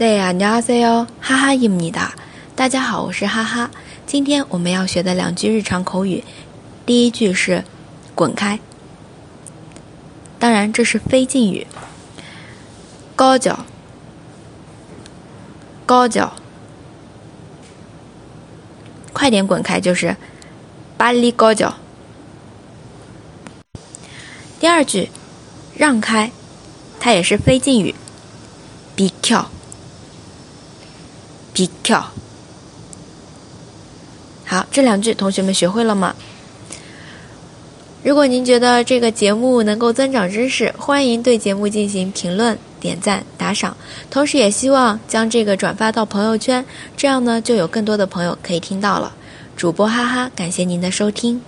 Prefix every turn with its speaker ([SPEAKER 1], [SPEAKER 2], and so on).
[SPEAKER 1] 对呀，你好，C 哦，哈哈伊姆尼达，大家好，我是哈哈。今天我们要学的两句日常口语，第一句是“滚开”，当然这是非敬语。高脚，高脚，快点滚开就是“巴黎高脚”。第二句，让开，它也是非敬语，“Be q 一跳好，这两句同学们学会了吗？如果您觉得这个节目能够增长知识，欢迎对节目进行评论、点赞、打赏，同时也希望将这个转发到朋友圈，这样呢就有更多的朋友可以听到了。主播哈哈，感谢您的收听。